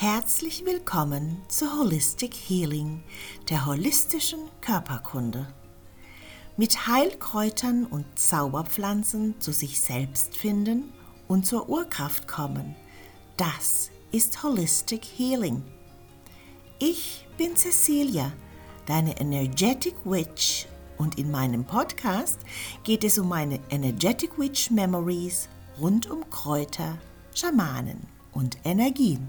Herzlich willkommen zu Holistic Healing, der holistischen Körperkunde. Mit Heilkräutern und Zauberpflanzen zu sich selbst finden und zur Urkraft kommen. Das ist Holistic Healing. Ich bin Cecilia, deine Energetic Witch und in meinem Podcast geht es um meine Energetic Witch Memories rund um Kräuter, Schamanen und Energien.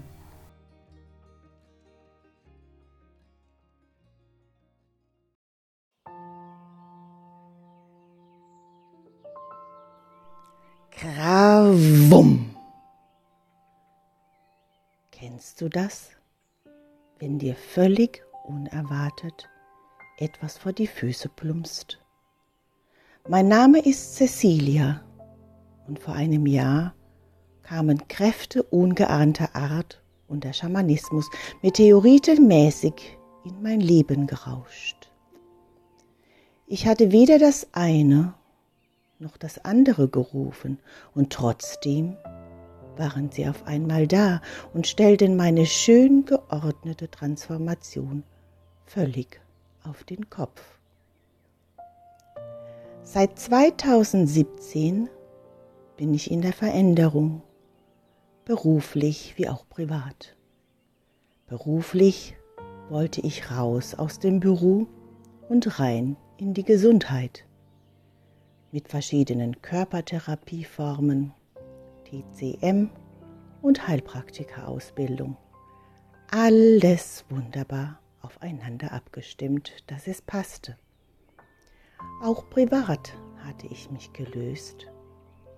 Krawum. Kennst du das? Wenn dir völlig unerwartet etwas vor die Füße plumpst. Mein Name ist Cecilia und vor einem Jahr kamen Kräfte ungeahnter Art und der Schamanismus meteoritenmäßig in mein Leben gerauscht. Ich hatte weder das eine noch das andere gerufen, und trotzdem waren sie auf einmal da und stellten meine schön geordnete Transformation völlig auf den Kopf. Seit 2017 bin ich in der Veränderung, beruflich wie auch privat. Beruflich wollte ich raus aus dem Büro und rein in die Gesundheit mit verschiedenen Körpertherapieformen, TCM und Heilpraktika-Ausbildung. Alles wunderbar aufeinander abgestimmt, dass es passte. Auch privat hatte ich mich gelöst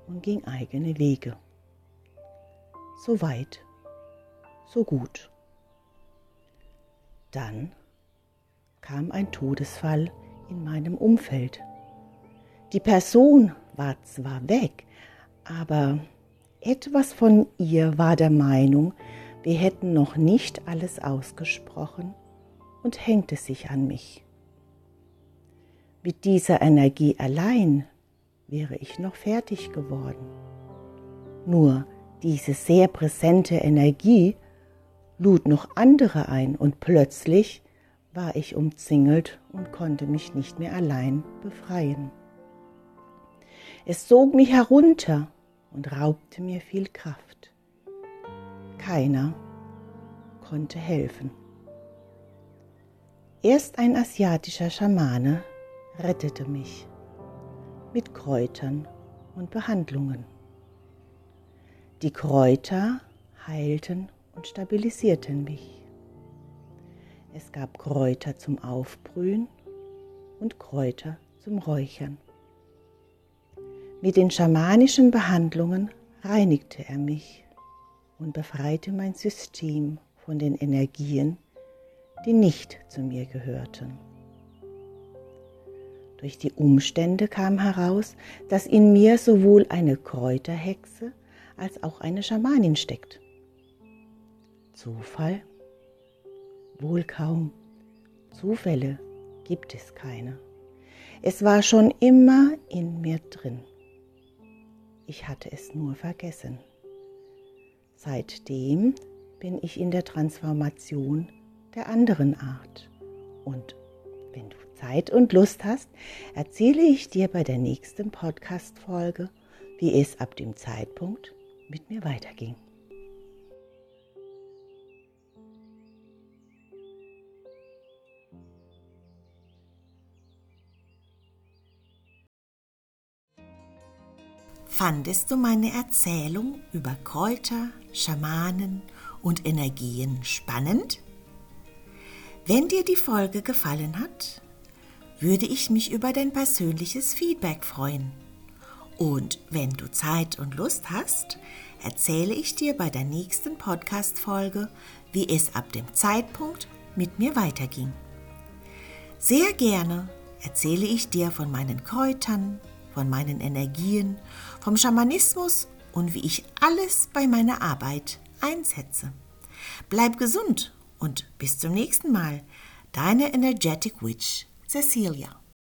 und ging eigene Wege. So weit, so gut. Dann kam ein Todesfall in meinem Umfeld die Person war zwar weg, aber etwas von ihr war der Meinung, wir hätten noch nicht alles ausgesprochen und hängte sich an mich. Mit dieser Energie allein wäre ich noch fertig geworden. Nur diese sehr präsente Energie lud noch andere ein und plötzlich war ich umzingelt und konnte mich nicht mehr allein befreien. Es sog mich herunter und raubte mir viel Kraft. Keiner konnte helfen. Erst ein asiatischer Schamane rettete mich mit Kräutern und Behandlungen. Die Kräuter heilten und stabilisierten mich. Es gab Kräuter zum Aufbrühen und Kräuter zum Räuchern. Mit den schamanischen Behandlungen reinigte er mich und befreite mein System von den Energien, die nicht zu mir gehörten. Durch die Umstände kam heraus, dass in mir sowohl eine Kräuterhexe als auch eine Schamanin steckt. Zufall? Wohl kaum. Zufälle gibt es keine. Es war schon immer in mir drin ich hatte es nur vergessen. Seitdem bin ich in der Transformation der anderen Art. Und wenn du Zeit und Lust hast, erzähle ich dir bei der nächsten Podcast-Folge, wie es ab dem Zeitpunkt mit mir weiterging. Fandest du meine Erzählung über Kräuter, Schamanen und Energien spannend? Wenn dir die Folge gefallen hat, würde ich mich über dein persönliches Feedback freuen. Und wenn du Zeit und Lust hast, erzähle ich dir bei der nächsten Podcast-Folge, wie es ab dem Zeitpunkt mit mir weiterging. Sehr gerne erzähle ich dir von meinen Kräutern, von meinen Energien, vom Schamanismus und wie ich alles bei meiner Arbeit einsetze. Bleib gesund und bis zum nächsten Mal. Deine Energetic Witch, Cecilia.